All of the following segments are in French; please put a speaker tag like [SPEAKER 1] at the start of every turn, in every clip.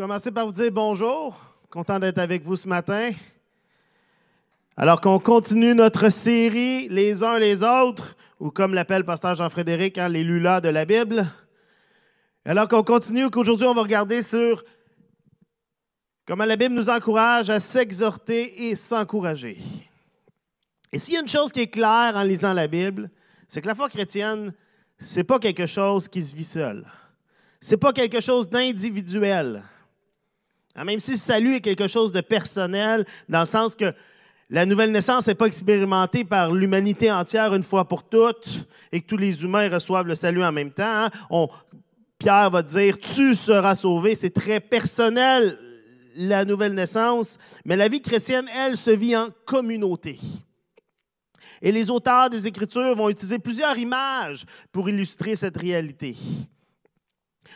[SPEAKER 1] commencer par vous dire bonjour. Content d'être avec vous ce matin. Alors qu'on continue notre série Les uns les autres, ou comme l'appelle Pasteur Jean-Frédéric, hein, les lulas de la Bible. Alors qu'on continue, qu'aujourd'hui on va regarder sur comment la Bible nous encourage à s'exhorter et s'encourager. Et s'il y a une chose qui est claire en lisant la Bible, c'est que la foi chrétienne, c'est pas quelque chose qui se vit seul. C'est pas quelque chose d'individuel. Hein, même si le salut est quelque chose de personnel, dans le sens que la nouvelle naissance n'est pas expérimentée par l'humanité entière une fois pour toutes et que tous les humains reçoivent le salut en même temps. Hein. Pierre va dire, tu seras sauvé. C'est très personnel, la nouvelle naissance, mais la vie chrétienne, elle, se vit en communauté. Et les auteurs des Écritures vont utiliser plusieurs images pour illustrer cette réalité.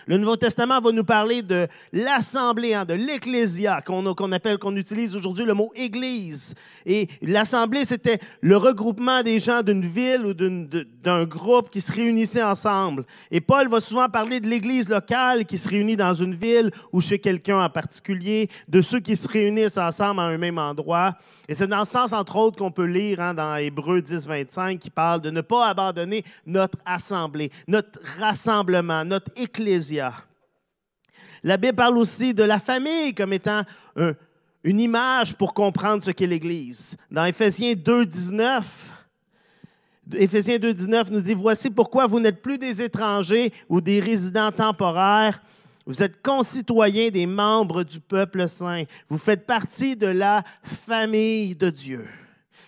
[SPEAKER 1] Le Nouveau Testament va nous parler de l'assemblée, hein, de l'ecclésia, qu'on appelle, qu'on utilise aujourd'hui le mot église. Et l'assemblée, c'était le regroupement des gens d'une ville ou d'un groupe qui se réunissaient ensemble. Et Paul va souvent parler de l'église locale qui se réunit dans une ville ou chez quelqu'un en particulier, de ceux qui se réunissent ensemble à un même endroit. Et c'est dans ce sens, entre autres, qu'on peut lire hein, dans Hébreu 10, 25, qui parle de ne pas abandonner notre assemblée, notre rassemblement, notre ecclésia. La Bible parle aussi de la famille comme étant une image pour comprendre ce qu'est l'Église. Dans Éphésiens 2, 19, Éphésiens 2, 19 nous dit, Voici pourquoi vous n'êtes plus des étrangers ou des résidents temporaires, vous êtes concitoyens des membres du peuple saint. Vous faites partie de la famille de Dieu.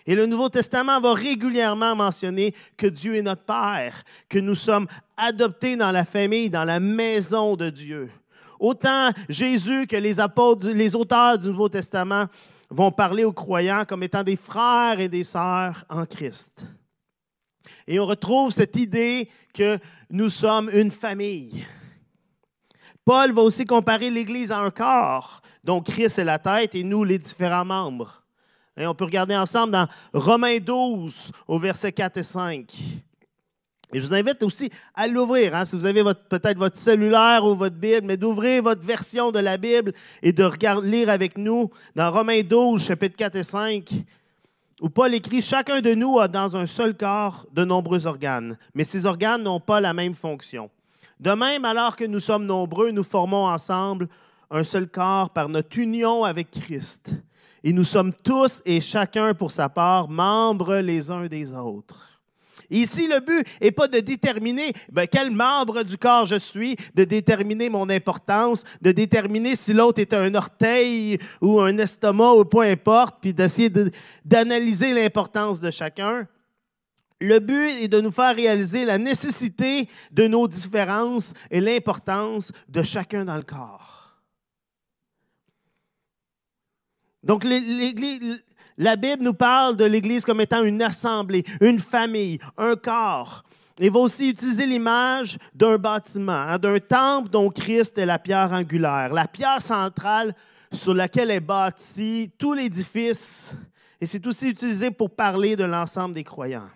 [SPEAKER 1] Et le Nouveau Testament va régulièrement mentionner que Dieu est notre Père, que nous sommes adoptés dans la famille, dans la maison de Dieu. Autant Jésus que les apôtres, les auteurs du Nouveau Testament vont parler aux croyants comme étant des frères et des sœurs en Christ. Et on retrouve cette idée que nous sommes une famille. Paul va aussi comparer l'Église à un corps, dont Christ est la tête et nous les différents membres. Et on peut regarder ensemble dans Romains 12 au verset 4 et 5. Et je vous invite aussi à l'ouvrir. Hein, si vous avez peut-être votre cellulaire ou votre Bible, mais d'ouvrir votre version de la Bible et de regarder, lire avec nous dans Romains 12, chapitre 4 et 5, où Paul écrit Chacun de nous a dans un seul corps de nombreux organes, mais ces organes n'ont pas la même fonction. De même, alors que nous sommes nombreux, nous formons ensemble un seul corps par notre union avec Christ. Et nous sommes tous et chacun pour sa part membres les uns des autres. Ici, le but n'est pas de déterminer ben, quel membre du corps je suis, de déterminer mon importance, de déterminer si l'autre est un orteil ou un estomac ou peu importe, puis d'essayer d'analyser l'importance de chacun. Le but est de nous faire réaliser la nécessité de nos différences et l'importance de chacun dans le corps. Donc, la Bible nous parle de l'Église comme étant une assemblée, une famille, un corps. Il va aussi utiliser l'image d'un bâtiment, hein, d'un temple dont Christ est la pierre angulaire, la pierre centrale sur laquelle est bâti tout l'édifice. Et c'est aussi utilisé pour parler de l'ensemble des croyants.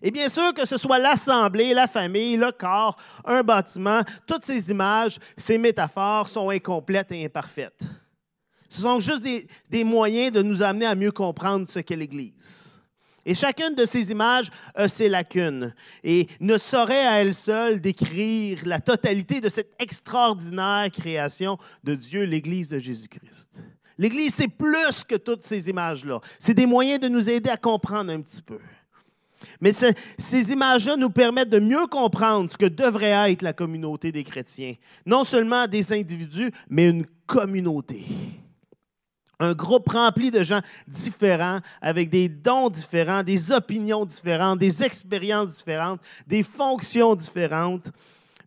[SPEAKER 1] Et bien sûr, que ce soit l'assemblée, la famille, le corps, un bâtiment, toutes ces images, ces métaphores sont incomplètes et imparfaites. Ce sont juste des, moyens de nous amener à mieux comprendre ce qu'est l'Église. Et chacune de ces images a ses lacunes et ne saurait à elle seule décrire la totalité de cette extraordinaire création de Dieu, l'Église de Jésus-Christ. L'Église, c'est plus que toutes ces images-là. C'est des moyens de nous aider à comprendre un petit peu. Mais ces images-là nous permettent de mieux comprendre ce que devrait être la communauté des chrétiens. Non seulement des individus, mais une communauté. Un groupe rempli de gens différents, avec des dons différents, des opinions différentes, des expériences différentes, des fonctions différentes.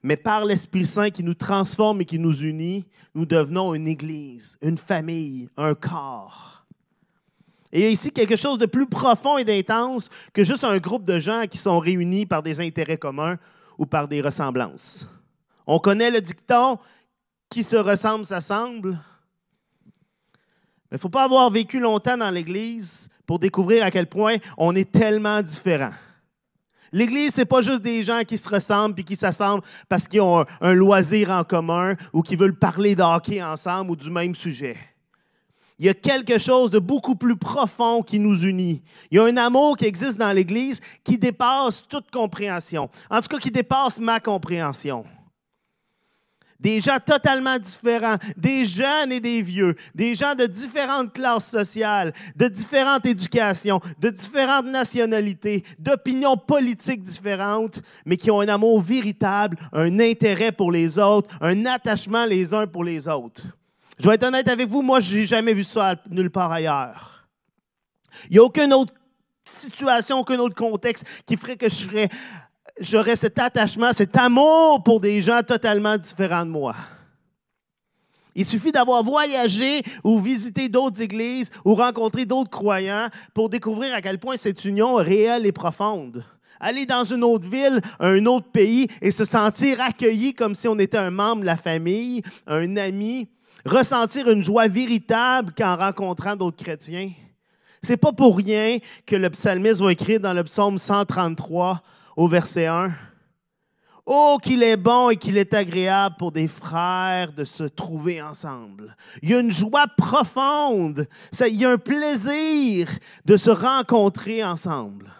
[SPEAKER 1] Mais par l'Esprit Saint qui nous transforme et qui nous unit, nous devenons une Église, une famille, un corps. Et il y a ici quelque chose de plus profond et d'intense que juste un groupe de gens qui sont réunis par des intérêts communs ou par des ressemblances. On connaît le dicton qui se ressemble s'assemble. Mais il ne faut pas avoir vécu longtemps dans l'Église pour découvrir à quel point on est tellement différents. L'Église, ce n'est pas juste des gens qui se ressemblent puis qui s'assemblent parce qu'ils ont un, loisir en commun ou qui veulent parler d'hockey ensemble ou du même sujet. Il y a quelque chose de beaucoup plus profond qui nous unit. Il y a un amour qui existe dans l'Église qui dépasse toute compréhension. En tout cas, qui dépasse ma compréhension des gens totalement différents, des jeunes et des vieux, des gens de différentes classes sociales, de différentes éducations, de différentes nationalités, d'opinions politiques différentes, mais qui ont un amour véritable, un intérêt pour les autres, un attachement les uns pour les autres. Je vais être honnête avec vous, moi, je n'ai jamais vu ça nulle part ailleurs. Il n'y a aucune autre situation, aucun autre contexte qui ferait que je serais j'aurais cet attachement, cet amour pour des gens totalement différents de moi. Il suffit d'avoir voyagé ou visité d'autres églises ou rencontré d'autres croyants pour découvrir à quel point cette union est réelle et profonde. Aller dans une autre ville, un autre pays et se sentir accueilli comme si on était un membre de la famille, un ami, ressentir une joie véritable qu'en rencontrant d'autres chrétiens. C'est pas pour rien que le psalmiste va écrire dans le psaume 133 au verset 1. Oh, qu'il est bon et qu'il est agréable pour des frères de se trouver ensemble. Il y a une joie profonde, il y a un plaisir de se rencontrer ensemble.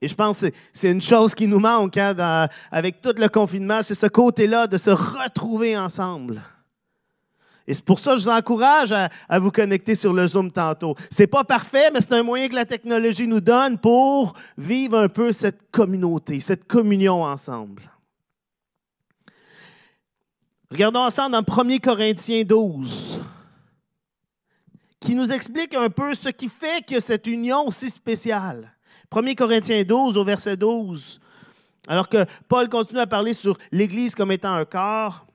[SPEAKER 1] Et je pense que c'est une chose qui nous manque hein, avec tout le confinement, c'est ce côté-là de se retrouver ensemble. Et c'est pour ça que je vous encourage à, vous connecter sur le Zoom tantôt. Ce n'est pas parfait, mais c'est un moyen que la technologie nous donne pour vivre un peu cette communauté, cette communion ensemble. Regardons ensemble dans 1 Corinthiens 12, qui nous explique un peu ce qui fait que cette union si spéciale. 1 Corinthiens 12 au verset 12. Alors que Paul continue à parler sur l'Église comme étant un corps,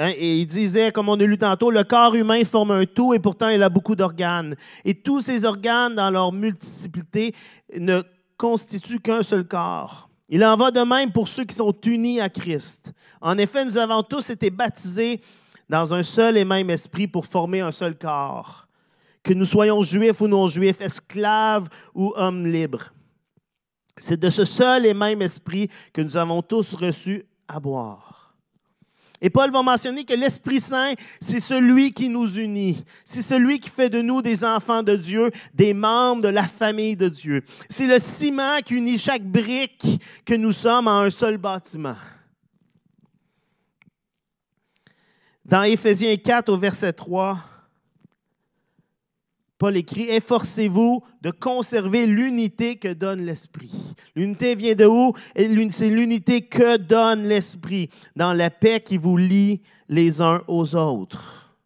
[SPEAKER 1] Hein, et il disait, comme on a lu tantôt, le corps humain forme un tout et pourtant il a beaucoup d'organes. Et tous ces organes, dans leur multiplicité, ne constituent qu'un seul corps. Il en va de même pour ceux qui sont unis à Christ. En effet, nous avons tous été baptisés dans un seul et même esprit pour former un seul corps. Que nous soyons juifs ou non-juifs, esclaves ou hommes libres. C'est de ce seul et même esprit que nous avons tous reçu à boire. Et Paul va mentionner que l'Esprit Saint, c'est celui qui nous unit. C'est celui qui fait de nous des enfants de Dieu, des membres de la famille de Dieu. C'est le ciment qui unit chaque brique que nous sommes en un seul bâtiment. Dans Éphésiens 4 au verset 3, Paul écrit, efforcez-vous de conserver l'unité que donne l'Esprit. L'unité vient de où? C'est l'unité que donne l'Esprit, dans la paix qui vous lie les uns aux autres.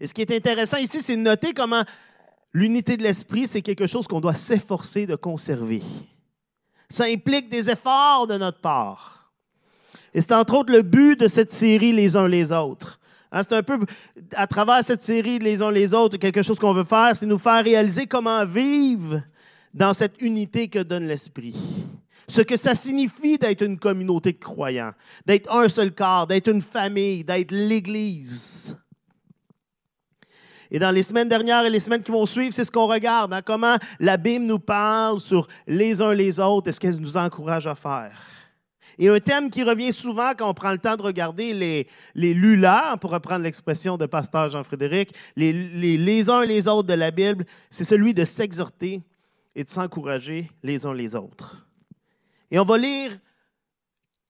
[SPEAKER 1] Et ce qui est intéressant ici, c'est de noter comment l'unité de l'Esprit, c'est quelque chose qu'on doit s'efforcer de conserver. Ça implique des efforts de notre part. Et c'est entre autres le but de cette série Les uns les autres. Hein, c'est un peu à travers cette série les uns les autres, quelque chose qu'on veut faire, c'est nous faire réaliser comment vivre dans cette unité que donne l'Esprit. Ce que ça signifie d'être une communauté de croyants, d'être un seul corps, d'être une famille, d'être l'Église. Et dans les semaines dernières et les semaines qui vont suivre, c'est ce qu'on regarde, hein, comment la Bible nous parle sur les uns les autres et ce qu'elle nous encourage à faire. Et un thème qui revient souvent quand on prend le temps de regarder les, les lulas, pour reprendre l'expression de pasteur Jean-Frédéric, les, les, les uns les autres de la Bible, c'est celui de s'exhorter et de s'encourager les uns les autres. Et on va lire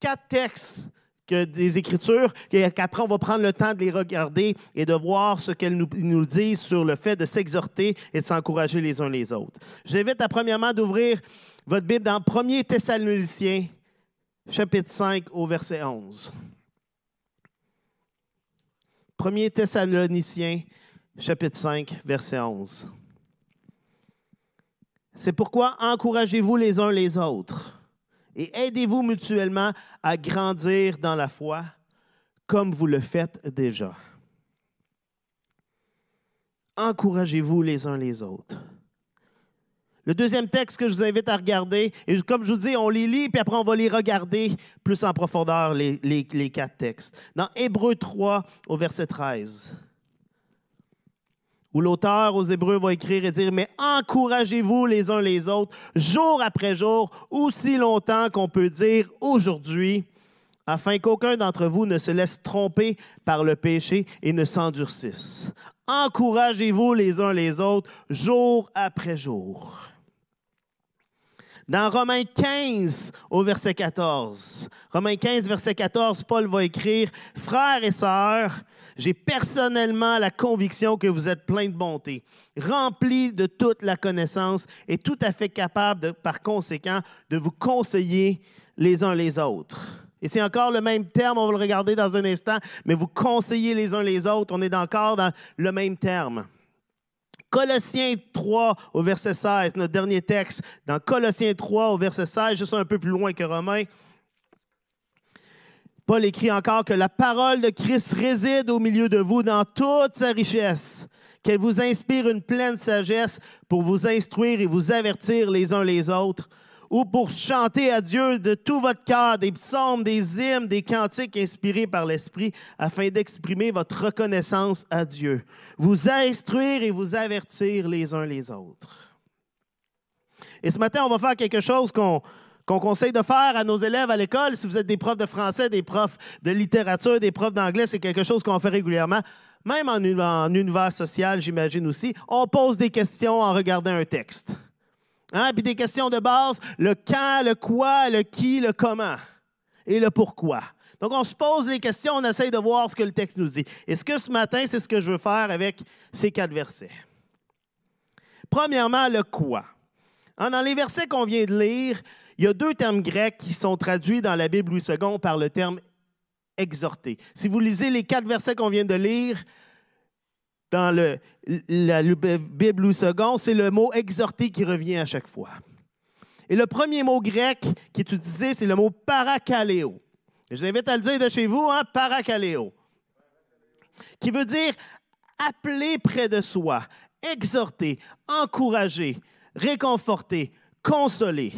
[SPEAKER 1] quatre textes des Écritures, qu'après on va prendre le temps de les regarder et de voir ce qu'elles nous, nous disent sur le fait de s'exhorter et de s'encourager les uns les autres. J'invite à premièrement d'ouvrir votre Bible dans 1er Thessaloniciens, chapitre 5 au verset 11. 1 Thessaloniciens, chapitre 5, verset 11. C'est pourquoi encouragez-vous les uns les autres et aidez-vous mutuellement à grandir dans la foi comme vous le faites déjà. Encouragez-vous les uns les autres. Le deuxième texte que je vous invite à regarder, et comme je vous dis, on les lit, puis après on va les regarder plus en profondeur, les, quatre textes. Dans Hébreu 3 au verset 13, où l'auteur aux Hébreux va écrire et dire, mais encouragez-vous les uns les autres, jour après jour, aussi longtemps qu'on peut dire aujourd'hui, afin qu'aucun d'entre vous ne se laisse tromper par le péché et ne s'endurcisse. Encouragez-vous les uns les autres, jour après jour. Dans Romains 15 au verset 14, Romains 15 verset 14, Paul va écrire, Frères et sœurs, j'ai personnellement la conviction que vous êtes pleins de bonté, remplis de toute la connaissance et tout à fait capables, par conséquent, de vous conseiller les uns les autres. Et c'est encore le même terme, on va le regarder dans un instant, mais vous conseillez les uns les autres, on est encore dans le même terme. Colossiens 3 au verset 16, notre dernier texte, dans Colossiens 3 au verset 16, juste un peu plus loin que Romains. Paul écrit encore que la parole de Christ réside au milieu de vous dans toute sa richesse, qu'elle vous inspire une pleine sagesse pour vous instruire et vous avertir les uns les autres ou pour chanter à Dieu de tout votre cœur des psaumes, des hymnes, des cantiques inspirés par l'Esprit, afin d'exprimer votre reconnaissance à Dieu, vous instruire et vous avertir les uns les autres. Et ce matin, on va faire quelque chose qu'on conseille de faire à nos élèves à l'école. Si vous êtes des profs de français, des profs de littérature, des profs d'anglais, c'est quelque chose qu'on fait régulièrement. Même en, en univers social, j'imagine aussi, on pose des questions en regardant un texte. Hein? Puis des questions de base, le quand, le quoi, le qui, le comment et le pourquoi. Donc, on se pose les questions, on essaye de voir ce que le texte nous dit. Est-ce que ce matin, c'est ce que je veux faire avec ces quatre versets? Premièrement, le quoi. Hein, dans les versets qu'on vient de lire, il y a deux termes grecs qui sont traduits dans la Bible Louis II par le terme exhorter. Si vous lisez les quatre versets qu'on vient de lire, dans la Bible ou second, c'est le mot exhorter qui revient à chaque fois. Et le premier mot grec qui est utilisé, c'est le mot parakaleo. Je vous invite à le dire de chez vous, hein, parakaleo, qui veut dire appeler près de soi, exhorter, encourager, réconforter, consoler.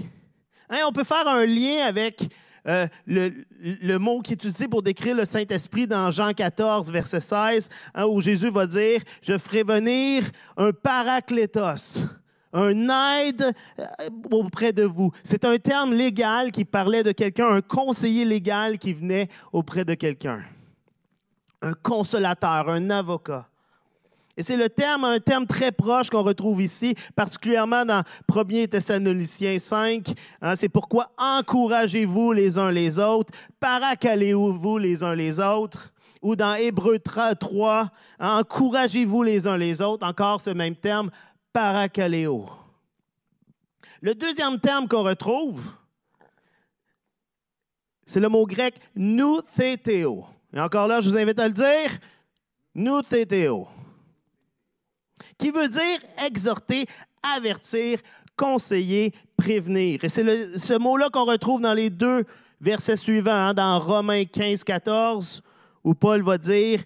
[SPEAKER 1] Hein, on peut faire un lien avec euh, le, mot qui est utilisé pour décrire le Saint-Esprit dans Jean 14, verset 16, hein, où Jésus va dire, je ferai venir un paraclétos, un aide euh, auprès de vous. C'est un terme légal qui parlait de quelqu'un, un conseiller légal qui venait auprès de quelqu'un. Un consolateur, un avocat. Et c'est le terme, un terme très proche qu'on retrouve ici, particulièrement dans 1 Thessaloniciens 5. Hein, c'est pourquoi encouragez-vous les uns les autres, paracalez-vous les uns les autres. Ou dans Hébreu 3, encouragez-vous les uns les autres, encore ce même terme, paracaléo. Le deuxième terme qu'on retrouve, c'est le mot grec nouthétéo. Et encore là, je vous invite à le dire, nouthétéo qui veut dire exhorter, avertir, conseiller, prévenir. Et c'est ce mot-là qu'on retrouve dans les deux versets suivants, hein, dans Romains 15, 14, où Paul va dire,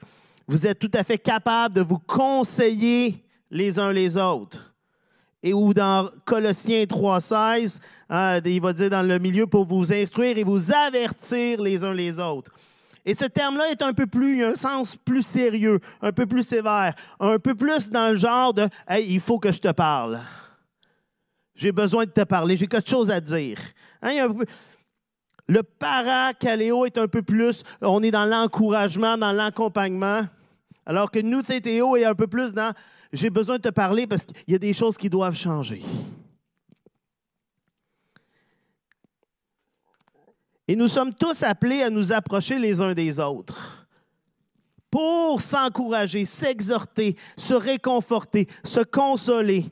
[SPEAKER 1] vous êtes tout à fait capable de vous conseiller les uns les autres. Et où dans Colossiens 3, 16, hein, il va dire dans le milieu pour vous instruire et vous avertir les uns les autres. Et ce terme-là est un peu plus, il a un sens plus sérieux, un peu plus sévère, un peu plus dans le genre de Hey, il faut que je te parle. J'ai besoin de te parler, j'ai quelque chose à dire. Hein, le paracaléo est un peu plus, on est dans l'encouragement, dans l'accompagnement, alors que nous, TTO est un peu plus dans j'ai besoin de te parler parce qu'il y a des choses qui doivent changer. Et nous sommes tous appelés à nous approcher les uns des autres pour s'encourager, s'exhorter, se réconforter, se consoler,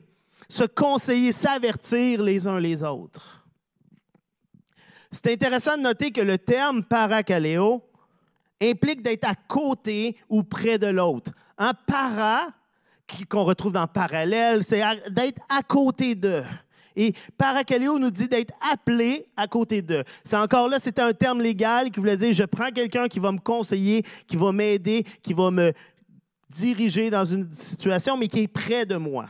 [SPEAKER 1] se conseiller, s'avertir les uns les autres. C'est intéressant de noter que le terme paracaléo implique d'être à côté ou près de l'autre. Un para, qu'on retrouve dans parallèle, c'est d'être à côté d'eux. Et parakaleo nous dit d'être appelé à côté d'eux. C'est encore là, c'était un terme légal qui voulait dire je prends quelqu'un qui va me conseiller, qui va m'aider, qui va me diriger dans une situation, mais qui est près de moi.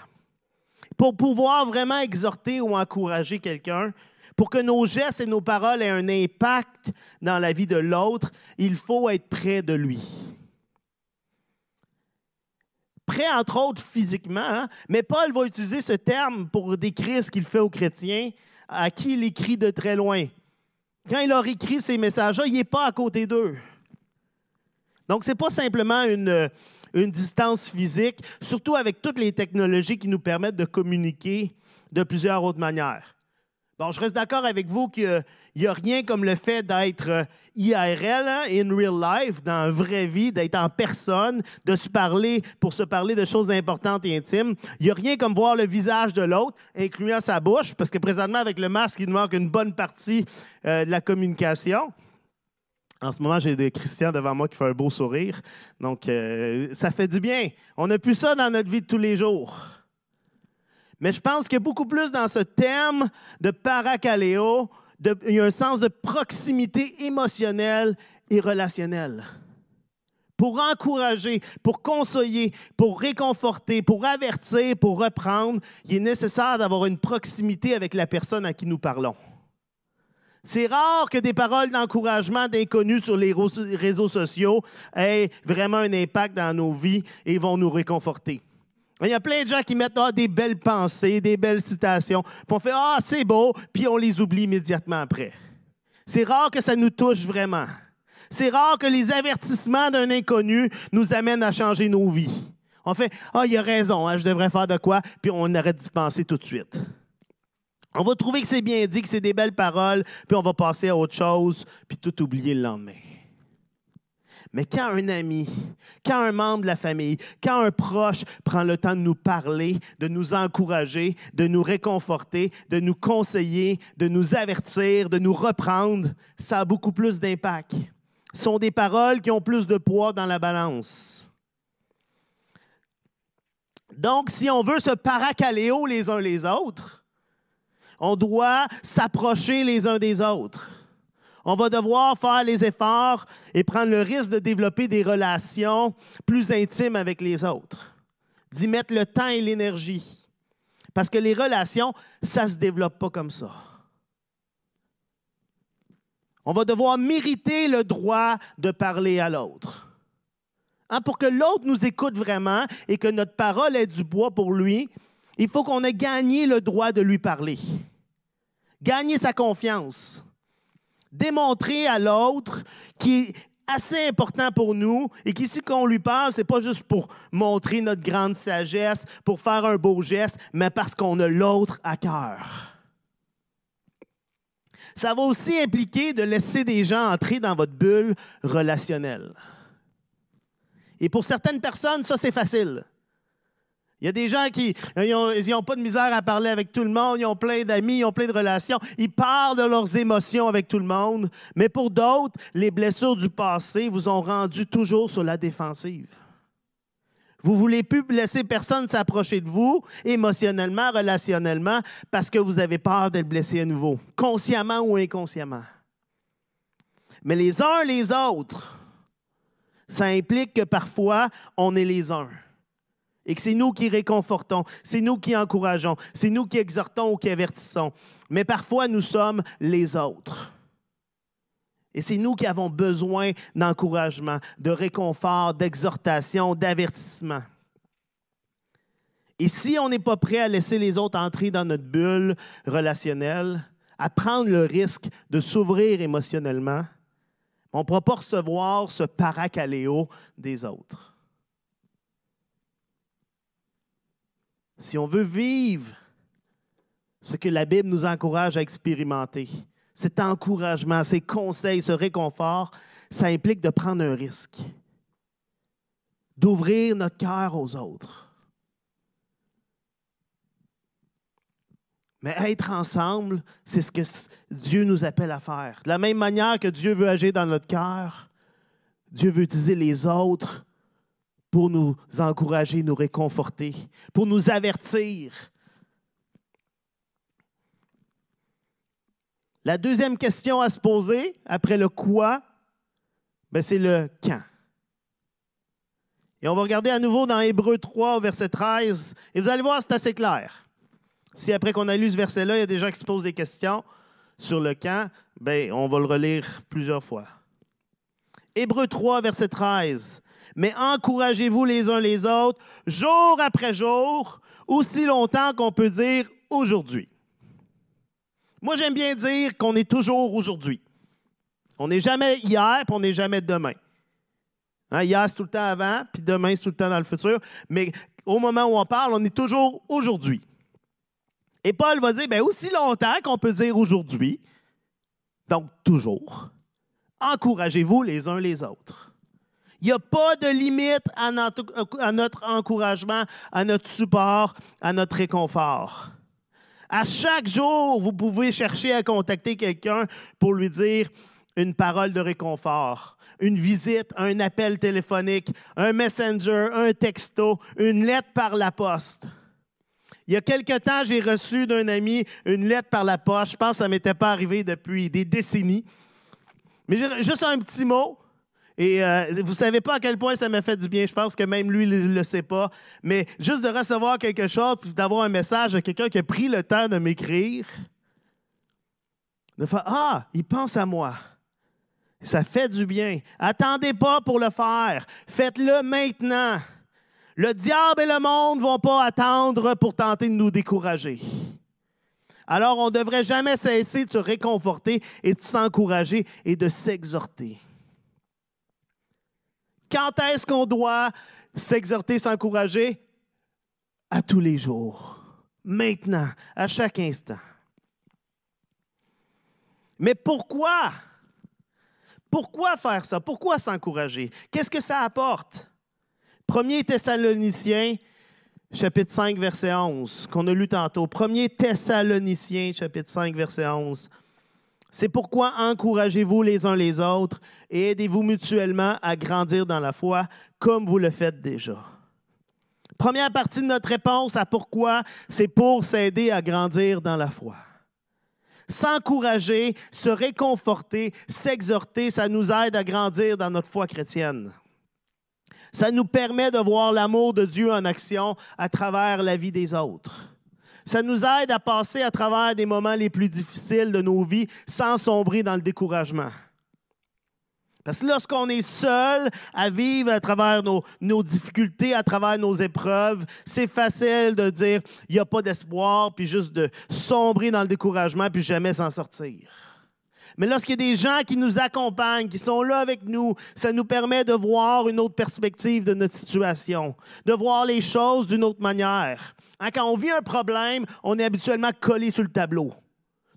[SPEAKER 1] Pour pouvoir vraiment exhorter ou encourager quelqu'un, pour que nos gestes et nos paroles aient un impact dans la vie de l'autre, il faut être près de lui. Prêt entre autres physiquement, hein, mais Paul va utiliser ce terme pour décrire ce qu'il fait aux chrétiens à qui il écrit de très loin. Quand il leur écrit ces messages-là, il n'est pas à côté d'eux. Donc, ce n'est pas simplement une, une distance physique, surtout avec toutes les technologies qui nous permettent de communiquer de plusieurs autres manières. Bon, je reste d'accord avec vous qu'il n'y a rien comme le fait d'être euh, IRL, hein, in real life, dans la vraie vie, d'être en personne, de se parler pour se parler de choses importantes et intimes. Il n'y a rien comme voir le visage de l'autre, incluant sa bouche, parce que présentement, avec le masque, il nous manque une bonne partie euh, de la communication. En ce moment, j'ai des Christians devant moi qui font un beau sourire. Donc, euh, ça fait du bien. On n'a plus ça dans notre vie de tous les jours. Mais je pense que beaucoup plus dans ce terme de paracaléo, il y a un sens de proximité émotionnelle et relationnelle. Pour encourager, pour conseiller, pour réconforter, pour avertir, pour reprendre, il est nécessaire d'avoir une proximité avec la personne à qui nous parlons. C'est rare que des paroles d'encouragement d'inconnus sur les réseaux sociaux aient vraiment un impact dans nos vies et vont nous réconforter. Il y a plein de gens qui mettent ah, des belles pensées, des belles citations, puis on fait Ah, c'est beau, puis on les oublie immédiatement après. C'est rare que ça nous touche vraiment. C'est rare que les avertissements d'un inconnu nous amènent à changer nos vies. On fait Ah, il a raison, hein, je devrais faire de quoi, puis on arrête d'y penser tout de suite. On va trouver que c'est bien dit, que c'est des belles paroles, puis on va passer à autre chose, puis tout oublier le lendemain. Mais quand un ami, quand un membre de la famille, quand un proche prend le temps de nous parler, de nous encourager, de nous réconforter, de nous conseiller, de nous avertir, de nous reprendre, ça a beaucoup plus d'impact. Ce sont des paroles qui ont plus de poids dans la balance. Donc, si on veut se paracaléo les uns les autres, on doit s'approcher les uns des autres. On va devoir faire les efforts et prendre le risque de développer des relations plus intimes avec les autres, d'y mettre le temps et l'énergie. Parce que les relations, ça ne se développe pas comme ça. On va devoir mériter le droit de parler à l'autre. Hein, pour que l'autre nous écoute vraiment et que notre parole ait du bois pour lui, il faut qu'on ait gagné le droit de lui parler. Gagner sa confiance démontrer à l'autre qui est assez important pour nous et qu'ici qu'on lui parle, ce n'est pas juste pour montrer notre grande sagesse, pour faire un beau geste, mais parce qu'on a l'autre à cœur. Ça va aussi impliquer de laisser des gens entrer dans votre bulle relationnelle. Et pour certaines personnes, ça, c'est facile. Il y a des gens qui n'ont pas de misère à parler avec tout le monde, ils ont plein d'amis, ils ont plein de relations, ils parlent de leurs émotions avec tout le monde. Mais pour d'autres, les blessures du passé vous ont rendu toujours sur la défensive. Vous ne voulez plus laisser personne s'approcher de vous émotionnellement, relationnellement, parce que vous avez peur d'être blessé à nouveau, consciemment ou inconsciemment. Mais les uns les autres, ça implique que parfois, on est les uns. Et que c'est nous qui réconfortons, c'est nous qui encourageons, c'est nous qui exhortons ou qui avertissons. Mais parfois, nous sommes les autres. Et c'est nous qui avons besoin d'encouragement, de réconfort, d'exhortation, d'avertissement. Et si on n'est pas prêt à laisser les autres entrer dans notre bulle relationnelle, à prendre le risque de s'ouvrir émotionnellement, on ne pourra pas recevoir ce paracaléo des autres. Si on veut vivre ce que la Bible nous encourage à expérimenter, cet encouragement, ces conseils, ce réconfort, ça implique de prendre un risque, d'ouvrir notre cœur aux autres. Mais être ensemble, c'est ce que Dieu nous appelle à faire. De la même manière que Dieu veut agir dans notre cœur, Dieu veut utiliser les autres pour nous encourager, nous réconforter, pour nous avertir. La deuxième question à se poser après le quoi, ben, c'est le quand. Et on va regarder à nouveau dans Hébreu 3, verset 13, et vous allez voir, c'est assez clair. Si après qu'on a lu ce verset-là, il y a des gens qui se posent des questions sur le quand, ben, on va le relire plusieurs fois. Hébreu 3, verset 13. Mais encouragez-vous les uns les autres, jour après jour, aussi longtemps qu'on peut dire aujourd'hui. Moi, j'aime bien dire qu'on est toujours aujourd'hui. On n'est jamais hier, puis on n'est jamais demain. Hein, hier, c'est tout le temps avant, puis demain, c'est tout le temps dans le futur. Mais au moment où on parle, on est toujours aujourd'hui. Et Paul va dire, bien, aussi longtemps qu'on peut dire aujourd'hui, donc toujours, encouragez-vous les uns les autres. Il n'y a pas de limite à notre, encouragement, à notre support, à notre réconfort. À chaque jour, vous pouvez chercher à contacter quelqu'un pour lui dire une parole de réconfort, une visite, un appel téléphonique, un messenger, un texto, une lettre par la poste. Il y a quelque temps, j'ai reçu d'un ami une lettre par la poste. Je pense que ça ne m'était pas arrivé depuis des décennies. Mais juste un petit mot. Et euh, vous savez pas à quel point ça m'a fait du bien. Je pense que même lui ne le, sait pas. Mais juste de recevoir quelque chose, d'avoir un message de quelqu'un qui a pris le temps de m'écrire, de faire Ah, il pense à moi. Ça fait du bien. Attendez pas pour le faire. Faites-le maintenant. Le diable et le monde ne vont pas attendre pour tenter de nous décourager. Alors, on ne devrait jamais cesser de se réconforter et de s'encourager et de s'exhorter. Quand est-ce qu'on doit s'exhorter, s'encourager? À tous les jours. Maintenant, à chaque instant. Mais pourquoi? Pourquoi faire ça? Pourquoi s'encourager? Qu'est-ce que ça apporte? Premier Thessaloniciens, chapitre 5, verset 11, qu'on a lu tantôt. Premier Thessaloniciens, chapitre 5, verset 11. C'est pourquoi encouragez-vous les uns les autres et aidez-vous mutuellement à grandir dans la foi comme vous le faites déjà. Première partie de notre réponse à pourquoi, c'est pour s'aider à grandir dans la foi. S'encourager, se réconforter, s'exhorter, ça nous aide à grandir dans notre foi chrétienne. Ça nous permet de voir l'amour de Dieu en action à travers la vie des autres. Ça nous aide à passer à travers des moments les plus difficiles de nos vies sans sombrer dans le découragement. Parce que lorsqu'on est seul à vivre à travers nos, difficultés, à travers nos épreuves, c'est facile de dire il n'y a pas d'espoir, puis juste de sombrer dans le découragement, puis jamais s'en sortir. Mais lorsqu'il y a des gens qui nous accompagnent, qui sont là avec nous, ça nous permet de voir une autre perspective de notre situation, de voir les choses d'une autre manière. Hein, quand on vit un problème, on est habituellement collé sur le tableau.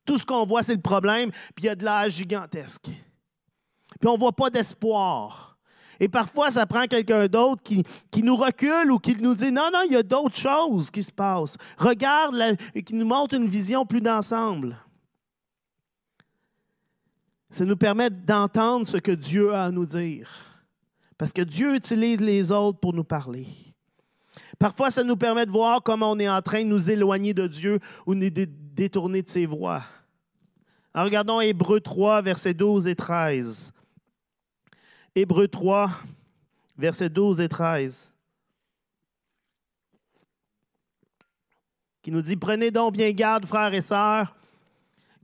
[SPEAKER 1] Tout ce qu'on voit, c'est le problème, puis il y a de l'âge gigantesque. Puis on ne voit pas d'espoir. Et parfois, ça prend quelqu'un d'autre qui, qui, nous recule ou qui nous dit non, non, il y a d'autres choses qui se passent. Regarde qui nous montre une vision plus d'ensemble. Ça nous permet d'entendre ce que Dieu a à nous dire. Parce que Dieu utilise les autres pour nous parler. Parfois, ça nous permet de voir comment on est en train de nous éloigner de Dieu ou de détourner de ses voies. Alors, regardons Hébreu 3, versets 12 et 13. Hébreu 3, versets 12 et 13. Qui nous dit Prenez donc bien garde, frères et sœurs,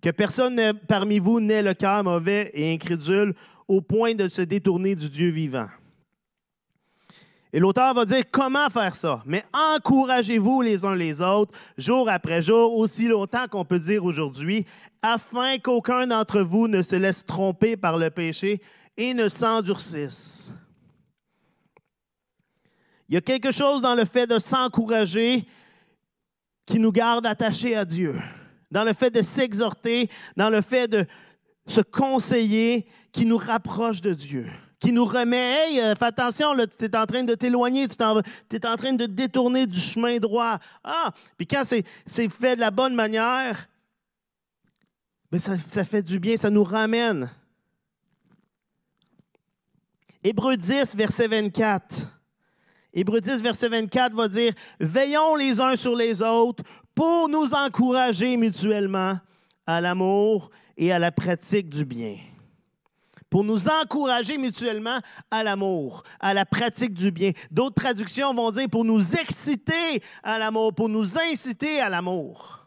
[SPEAKER 1] que personne parmi vous n'ait le cœur mauvais et incrédule au point de se détourner du Dieu vivant. Et l'auteur va dire comment faire ça. Mais encouragez-vous les uns les autres, jour après jour, aussi longtemps qu'on peut dire aujourd'hui, afin qu'aucun d'entre vous ne se laisse tromper par le péché et ne s'endurcisse. Il y a quelque chose dans le fait de s'encourager qui nous garde attachés à Dieu dans le fait de s'exhorter, dans le fait de se conseiller qui nous rapproche de Dieu, qui nous remet, hey, euh, fais attention, tu es en train de t'éloigner, tu es en train de détourner du chemin droit. Ah, puis quand c'est fait de la bonne manière, mais ben, ça, ça fait du bien, ça nous ramène. Hébreu 10, verset 24. Hébreu 10, verset 24 va dire Veillons les uns sur les autres pour nous encourager mutuellement à l'amour et à la pratique du bien. Pour nous encourager mutuellement à l'amour, à la pratique du bien. D'autres traductions vont dire pour nous exciter à l'amour, pour nous inciter à l'amour.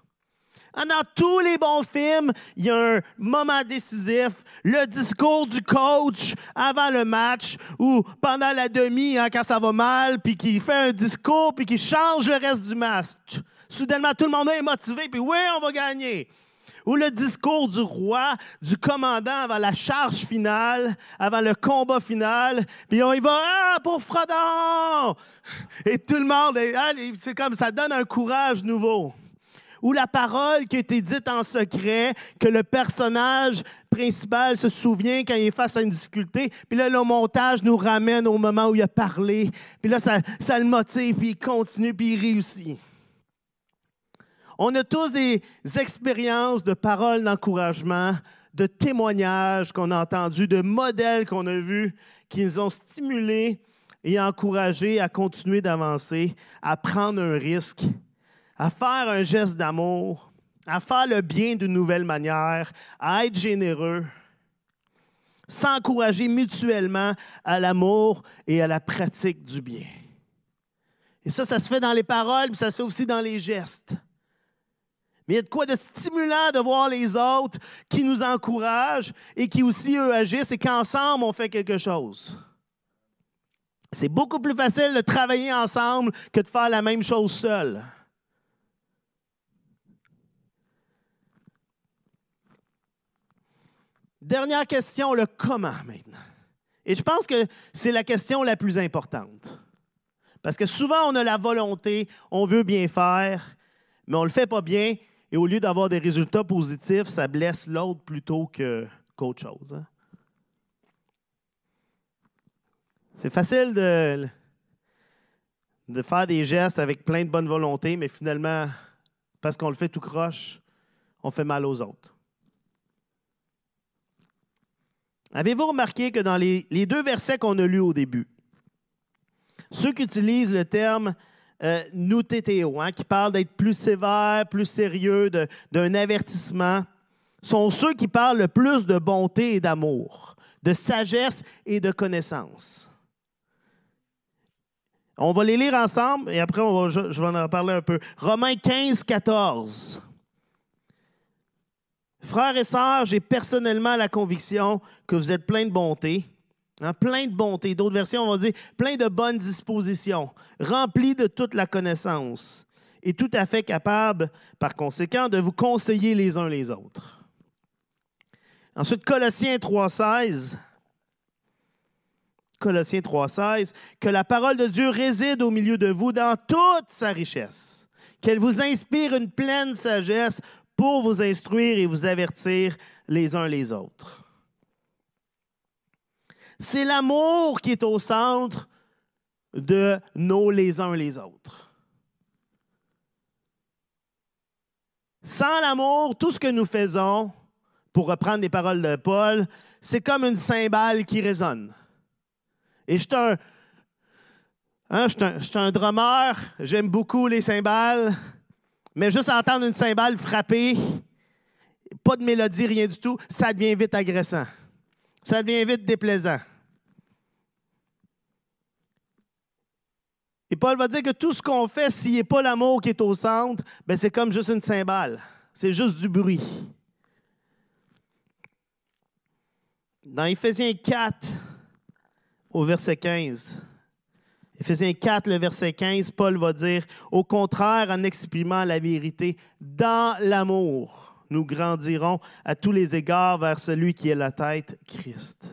[SPEAKER 1] Hein, dans tous les bons films, il y a un moment décisif, le discours du coach avant le match ou pendant la demi, hein, quand ça va mal, puis qui fait un discours, puis qui change le reste du match. Soudainement, tout le monde est motivé, puis oui, on va gagner. Ou le discours du roi, du commandant avant la charge finale, avant le combat final. Puis on y va, ah, pour Frodon! Et tout le monde, ah, c'est comme ça donne un courage nouveau ou la parole qui a été dite en secret, que le personnage principal se souvient quand il est face à une difficulté. Puis là, le montage nous ramène au moment où il a parlé. Puis là, ça, ça le motive, puis il continue, puis il réussit. On a tous des expériences de paroles d'encouragement, de témoignages qu'on a entendus, de modèles qu'on a vus qui nous ont stimulés et encouragés à continuer d'avancer, à prendre un risque à faire un geste d'amour, à faire le bien d'une nouvelle manière, à être généreux, s'encourager mutuellement à l'amour et à la pratique du bien. Et ça, ça se fait dans les paroles, mais ça se fait aussi dans les gestes. Mais il y a de quoi de stimulant de voir les autres qui nous encouragent et qui aussi, eux, agissent et qu'ensemble, on fait quelque chose. C'est beaucoup plus facile de travailler ensemble que de faire la même chose seul. Dernière question, le comment maintenant? Et je pense que c'est la question la plus importante. Parce que souvent, on a la volonté, on veut bien faire, mais on ne le fait pas bien. Et au lieu d'avoir des résultats positifs, ça blesse l'autre plutôt qu'autre chose. Hein. C'est facile de, de faire des gestes avec plein de bonne volonté, mais finalement, parce qu'on le fait tout croche, on fait mal aux autres. Avez-vous remarqué que dans les, deux versets qu'on a lus au début, ceux qui utilisent le terme euh, nous hein, qui parle d'être plus sévère, plus sérieux, d'un avertissement, sont ceux qui parlent le plus de bonté et d'amour, de sagesse et de connaissance. On va les lire ensemble et après, je vais en parler un peu. Romains 15, 14. Frères et sœurs, j'ai personnellement la conviction que vous êtes plein de bonté, hein, plein de bonté. D'autres versions, on va dire plein de bonnes dispositions, remplis de toute la connaissance et tout à fait capable, par conséquent, de vous conseiller les uns les autres. Ensuite, Colossiens 3,16. Colossiens 3,16. Que la parole de Dieu réside au milieu de vous dans toute sa richesse. Qu'elle vous inspire une pleine sagesse pour vous instruire et vous avertir les uns les autres. C'est l'amour qui est au centre de nos les uns les autres. Sans l'amour, tout ce que nous faisons, pour reprendre les paroles de Paul, c'est comme une cymbale qui résonne. Et je suis un, hein, un drummer, j'aime beaucoup les cymbales. Mais juste entendre une cymbale frapper, pas de mélodie, rien du tout, ça devient vite agressant. Ça devient vite déplaisant. Et Paul va dire que tout ce qu'on fait, s'il n'y a pas l'amour qui est au centre, ben c'est comme juste une cymbale. C'est juste du bruit. Dans Éphésiens 4, au verset 15, Éphésiens 4, le verset 15, Paul va dire, au contraire, en exprimant la vérité, dans l'amour, nous grandirons à tous les égards vers celui qui est la tête, Christ.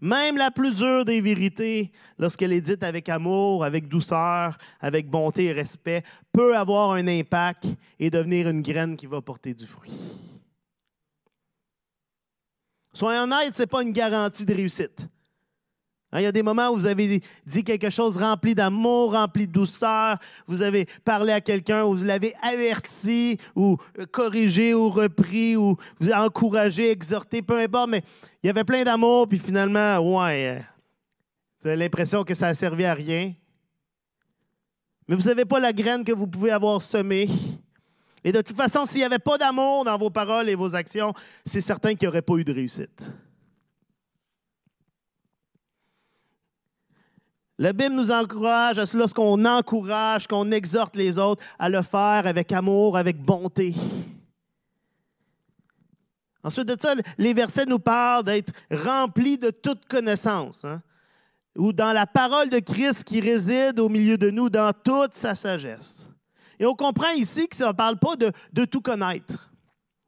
[SPEAKER 1] Même la plus dure des vérités, lorsqu'elle est dite avec amour, avec douceur, avec bonté et respect, peut avoir un impact et devenir une graine qui va porter du fruit. Soyons honnêtes, ce n'est pas une garantie de réussite. Hein, il y a des moments où vous avez dit quelque chose rempli d'amour, rempli de douceur, vous avez parlé à quelqu'un, ou vous l'avez averti, ou corrigé, ou repris, ou encouragé, exhorté, peu importe, mais il y avait plein d'amour, puis finalement, ouais, euh, vous avez l'impression que ça a servi à rien. Mais vous n'avez pas la graine que vous pouvez avoir semée. Et de toute façon, s'il n'y avait pas d'amour dans vos paroles et vos actions, c'est certain qu'il n'y aurait pas eu de réussite. La Bible nous encourage à cela, lorsqu'on encourage, qu'on exhorte les autres à le faire avec amour, avec bonté. Ensuite de ça, les versets nous parlent d'être remplis de toute connaissance, hein, ou dans la parole de Christ qui réside au milieu de nous, dans toute sa sagesse. Et on comprend ici que ça ne parle pas de, tout connaître.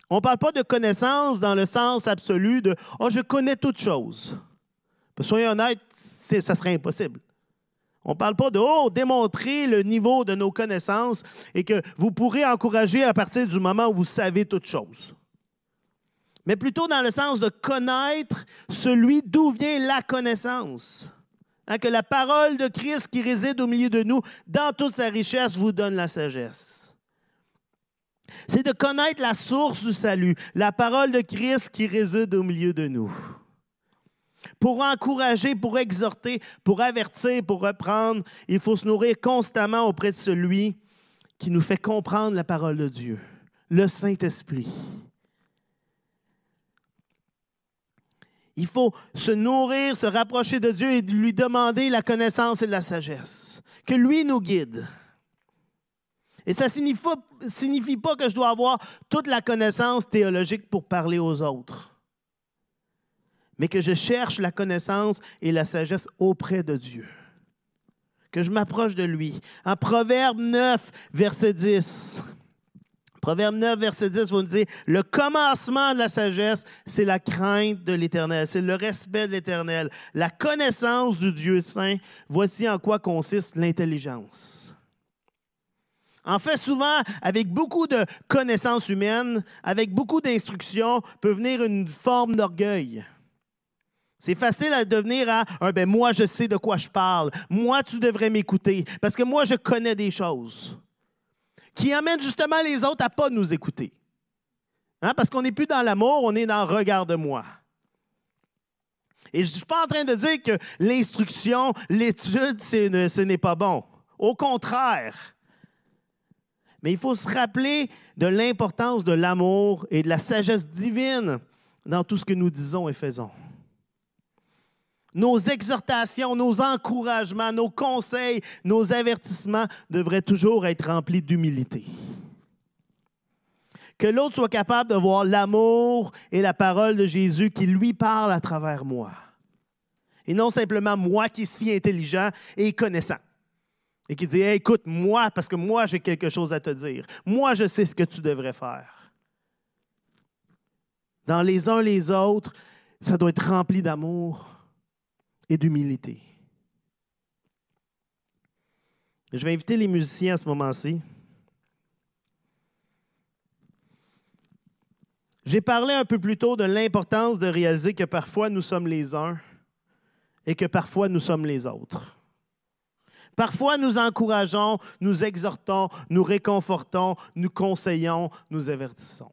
[SPEAKER 1] On ne parle pas de connaissance dans le sens absolu de Oh, je connais toutes choses. Soyez honnêtes, ça serait impossible. On ne parle pas de oh, démontrer le niveau de nos connaissances et que vous pourrez encourager à partir du moment où vous savez toutes choses. Mais plutôt dans le sens de connaître celui d'où vient la connaissance. Hein, que la parole de Christ qui réside au milieu de nous, dans toute sa richesse, vous donne la sagesse. C'est de connaître la source du salut, la parole de Christ qui réside au milieu de nous pour encourager, pour exhorter, pour avertir, pour reprendre. Il faut se nourrir constamment auprès de celui qui nous fait comprendre la parole de Dieu, le Saint-Esprit. Il faut se nourrir, se rapprocher de Dieu et lui demander la connaissance et la sagesse. Que lui nous guide. Et ça ne signifie, signifie pas que je dois avoir toute la connaissance théologique pour parler aux autres mais que je cherche la connaissance et la sagesse auprès de Dieu. Que je m'approche de lui. En Proverbe 9, verset 10. Proverbe 9, verset 10, vous nous dit, le commencement de la sagesse, c'est la crainte de l'Éternel, c'est le respect de l'Éternel, la connaissance du Dieu saint. Voici en quoi consiste l'intelligence. En fait, souvent, avec beaucoup de connaissances humaines, avec beaucoup d'instructions, peut venir une forme d'orgueil. C'est facile à devenir à ah, ben moi je sais de quoi je parle. Moi tu devrais m'écouter parce que moi je connais des choses qui amènent justement les autres à pas nous écouter. Hein? Parce qu'on n'est plus dans l'amour, on est dans regarde-moi. Et je ne suis pas en train de dire que l'instruction, l'étude, ce n'est pas bon. Au contraire. Mais il faut se rappeler de l'importance de l'amour et de la sagesse divine dans tout ce que nous disons et faisons nos exhortations, nos encouragements, nos conseils, nos avertissements devraient toujours être remplis d'humilité. Que l'autre soit capable de voir l'amour et la parole de Jésus qui lui parle à travers moi. Et non simplement moi qui suis si intelligent et connaissant. Et qui dit écoute, moi, parce que moi, j'ai quelque chose à te dire. Moi, je sais ce que tu devrais faire. Dans les uns les autres, ça doit être rempli d'amour et d'humilité. Je vais inviter les musiciens à ce moment-ci. J'ai parlé un peu plus tôt de l'importance de réaliser que parfois nous sommes les uns et que parfois nous sommes les autres. Parfois nous encourageons, nous exhortons, nous réconfortons, nous conseillons, nous avertissons.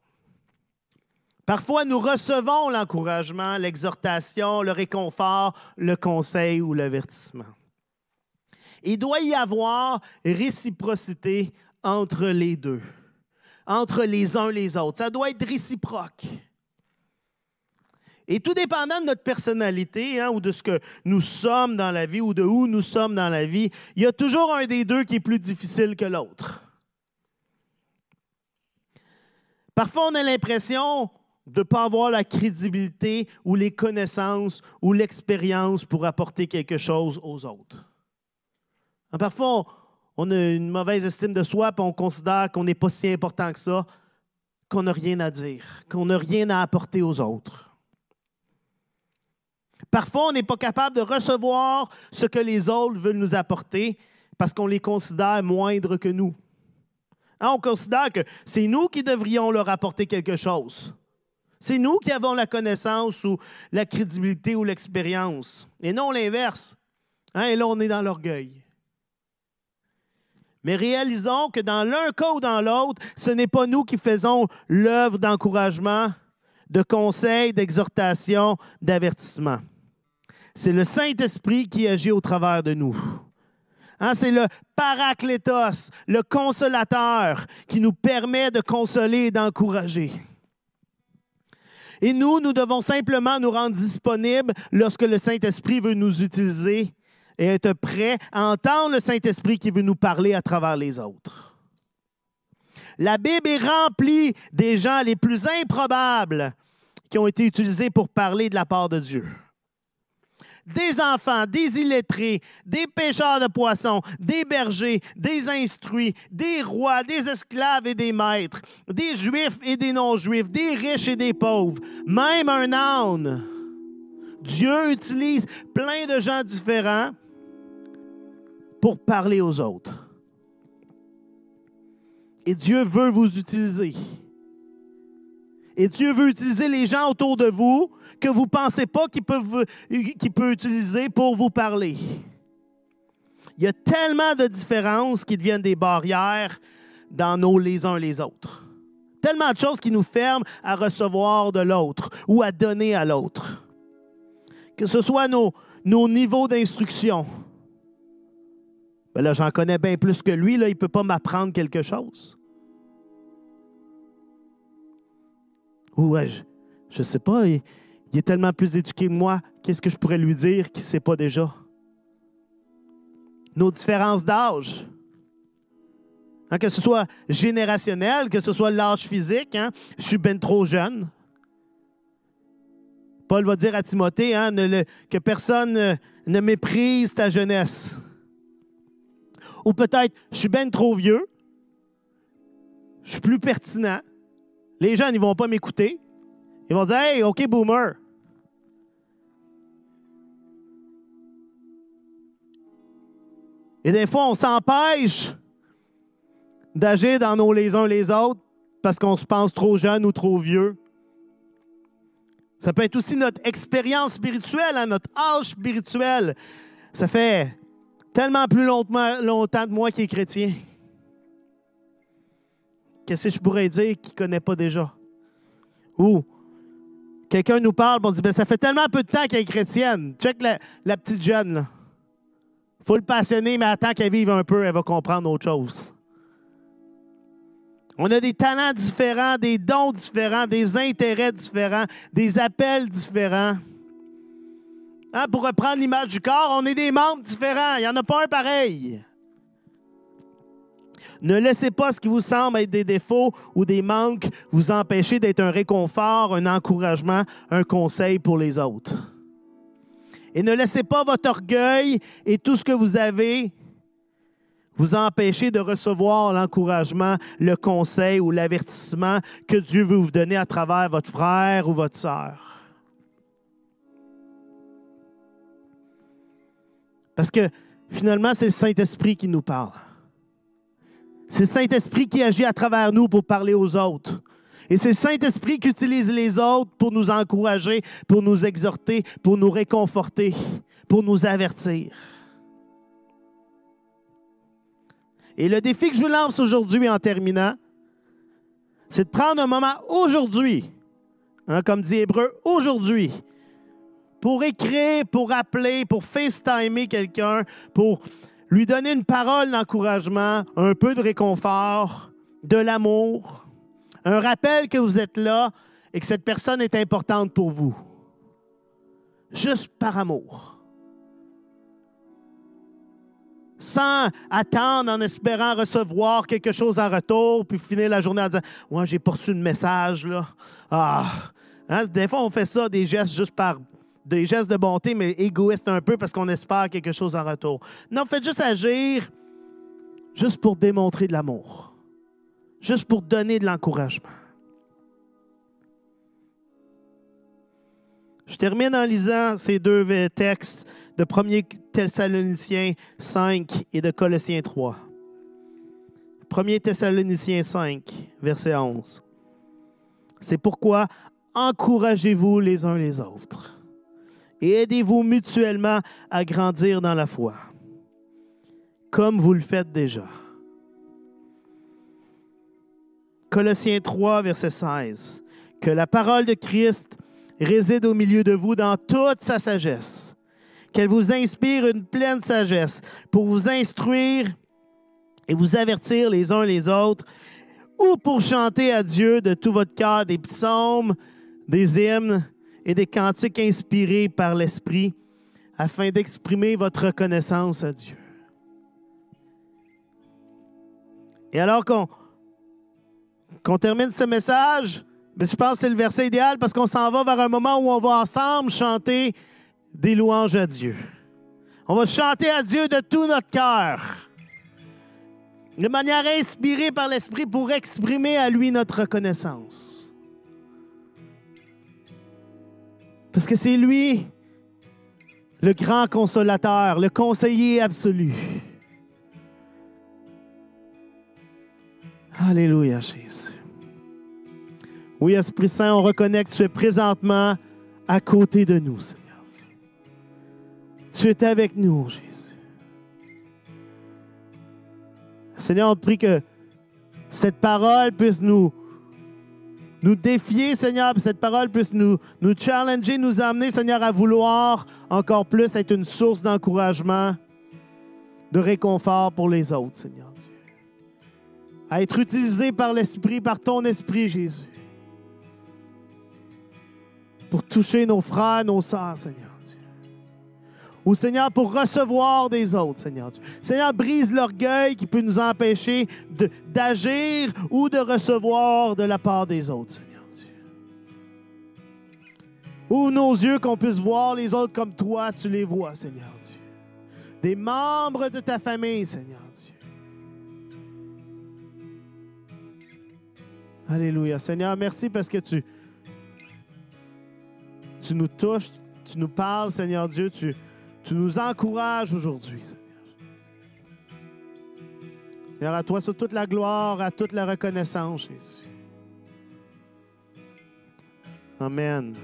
[SPEAKER 1] Parfois, nous recevons l'encouragement, l'exhortation, le réconfort, le conseil ou l'avertissement. Il doit y avoir réciprocité entre les deux, entre les uns et les autres. Ça doit être réciproque. Et tout dépendant de notre personnalité hein, ou de ce que nous sommes dans la vie ou de où nous sommes dans la vie, il y a toujours un des deux qui est plus difficile que l'autre. Parfois, on a l'impression de ne pas avoir la crédibilité ou les connaissances ou l'expérience pour apporter quelque chose aux autres. Hein, parfois, on a une mauvaise estime de soi, et on considère qu'on n'est pas si important que ça, qu'on n'a rien à dire, qu'on n'a rien à apporter aux autres. Parfois, on n'est pas capable de recevoir ce que les autres veulent nous apporter parce qu'on les considère moindres que nous. Hein, on considère que c'est nous qui devrions leur apporter quelque chose. C'est nous qui avons la connaissance ou la crédibilité ou l'expérience, et non l'inverse. Hein, et là, on est dans l'orgueil. Mais réalisons que dans l'un cas ou dans l'autre, ce n'est pas nous qui faisons l'œuvre d'encouragement, de conseil, d'exhortation, d'avertissement. C'est le Saint-Esprit qui agit au travers de nous. Hein, c'est le paraclétos, le consolateur, qui nous permet de consoler et d'encourager. Et nous, nous devons simplement nous rendre disponibles lorsque le Saint-Esprit veut nous utiliser et être prêt à entendre le Saint-Esprit qui veut nous parler à travers les autres. La Bible est remplie des gens les plus improbables qui ont été utilisés pour parler de la part de Dieu des enfants, des illettrés, des pêcheurs de poissons, des bergers, des instruits, des rois, des esclaves et des maîtres, des juifs et des non-juifs, des riches et des pauvres, même un âne. Dieu utilise plein de gens différents pour parler aux autres. Et Dieu veut vous utiliser. Et Dieu veut utiliser les gens autour de vous que vous ne pensez pas qu'il peut, peut utiliser pour vous parler. Il y a tellement de différences qui deviennent des barrières dans nos les uns les autres. Tellement de choses qui nous ferment à recevoir de l'autre ou à donner à l'autre. Que ce soit nos, nos niveaux d'instruction. Ben là, j'en connais bien plus que lui, là, il ne peut pas m'apprendre quelque chose. Ou je ne sais pas, il est tellement plus éduqué que moi. Qu'est-ce que je pourrais lui dire qu'il ne sait pas déjà? Nos différences d'âge. Hein, que ce soit générationnel, que ce soit l'âge physique. Hein, je suis bien trop jeune. Paul va dire à Timothée hein, que personne ne, ne méprise ta jeunesse. Ou peut-être, je suis bien trop vieux. Je suis plus pertinent. Les jeunes, ils vont pas m'écouter. Ils vont dire Hey, OK, boomer. Et des fois, on s'empêche d'agir dans nos les uns les autres parce qu'on se pense trop jeune ou trop vieux. Ça peut être aussi notre expérience spirituelle, hein, notre âge spirituel. Ça fait tellement plus longtemps, longtemps de moi qui est chrétien. Qu'est-ce que je pourrais dire qu'il ne connaît pas déjà? Ou quelqu'un nous parle, on dit ben, Ça fait tellement peu de temps qu'elle est chrétienne. Check la, la petite jeune. Là faut le passionner, mais attends qu'elle vive un peu, elle va comprendre autre chose. On a des talents différents, des dons différents, des intérêts différents, des appels différents. Hein, pour reprendre l'image du corps, on est des membres différents. Il n'y en a pas un pareil. Ne laissez pas ce qui vous semble être des défauts ou des manques vous empêcher d'être un réconfort, un encouragement, un conseil pour les autres. Et ne laissez pas votre orgueil et tout ce que vous avez vous empêcher de recevoir l'encouragement, le conseil ou l'avertissement que Dieu veut vous donner à travers votre frère ou votre sœur. Parce que finalement, c'est le Saint-Esprit qui nous parle. C'est le Saint-Esprit qui agit à travers nous pour parler aux autres. Et c'est le Saint-Esprit qui utilise les autres pour nous encourager, pour nous exhorter, pour nous réconforter, pour nous avertir. Et le défi que je vous lance aujourd'hui en terminant, c'est de prendre un moment aujourd'hui, hein, comme dit Hébreu, aujourd'hui, pour écrire, pour appeler, pour FaceTimer quelqu'un, pour lui donner une parole d'encouragement, un peu de réconfort, de l'amour, un rappel que vous êtes là et que cette personne est importante pour vous. Juste par amour. Sans attendre en espérant recevoir quelque chose en retour, puis finir la journée en disant Moi, j'ai poursu le message, là. Ah! Hein, des fois, on fait ça, des gestes juste par. Des gestes de bonté, mais égoïstes un peu parce qu'on espère quelque chose en retour. Non, faites juste agir juste pour démontrer de l'amour juste pour donner de l'encouragement. Je termine en lisant ces deux textes de 1 Thessaloniciens 5 et de Colossiens 3. 1 Thessaloniciens 5, verset 11. C'est pourquoi encouragez-vous les uns les autres et aidez-vous mutuellement à grandir dans la foi, comme vous le faites déjà. Colossiens 3, verset 16. Que la parole de Christ réside au milieu de vous dans toute sa sagesse. Qu'elle vous inspire une pleine sagesse pour vous instruire et vous avertir les uns les autres, ou pour chanter à Dieu de tout votre cœur des psaumes, des hymnes et des cantiques inspirés par l'Esprit, afin d'exprimer votre reconnaissance à Dieu. Et alors qu'on termine ce message, mais je pense que c'est le verset idéal parce qu'on s'en va vers un moment où on va ensemble chanter des louanges à Dieu. On va chanter à Dieu de tout notre cœur, de manière inspirée par l'Esprit pour exprimer à lui notre reconnaissance. Parce que c'est lui le grand consolateur, le conseiller absolu. Alléluia, Jésus. Oui, Esprit Saint, on reconnaît que tu es présentement à côté de nous, Seigneur. Tu es avec nous, Jésus. Seigneur, on te prie que cette parole puisse nous, nous défier, Seigneur, que cette parole puisse nous, nous challenger, nous amener, Seigneur, à vouloir encore plus être une source d'encouragement, de réconfort pour les autres, Seigneur Dieu. À être utilisé par l'Esprit, par ton Esprit, Jésus, pour toucher nos frères, nos sœurs, Seigneur. Seigneur, pour recevoir des autres, Seigneur Dieu. Seigneur, brise l'orgueil qui peut nous empêcher d'agir ou de recevoir de la part des autres, Seigneur Dieu. Ouvre nos yeux qu'on puisse voir les autres comme toi, tu les vois, Seigneur Dieu. Des membres de ta famille, Seigneur Dieu. Alléluia. Seigneur, merci parce que tu, tu nous touches, tu nous parles, Seigneur Dieu, tu, tu nous encourages aujourd'hui, Seigneur. Seigneur, à toi sur toute la gloire, à toute la reconnaissance, Jésus. Amen.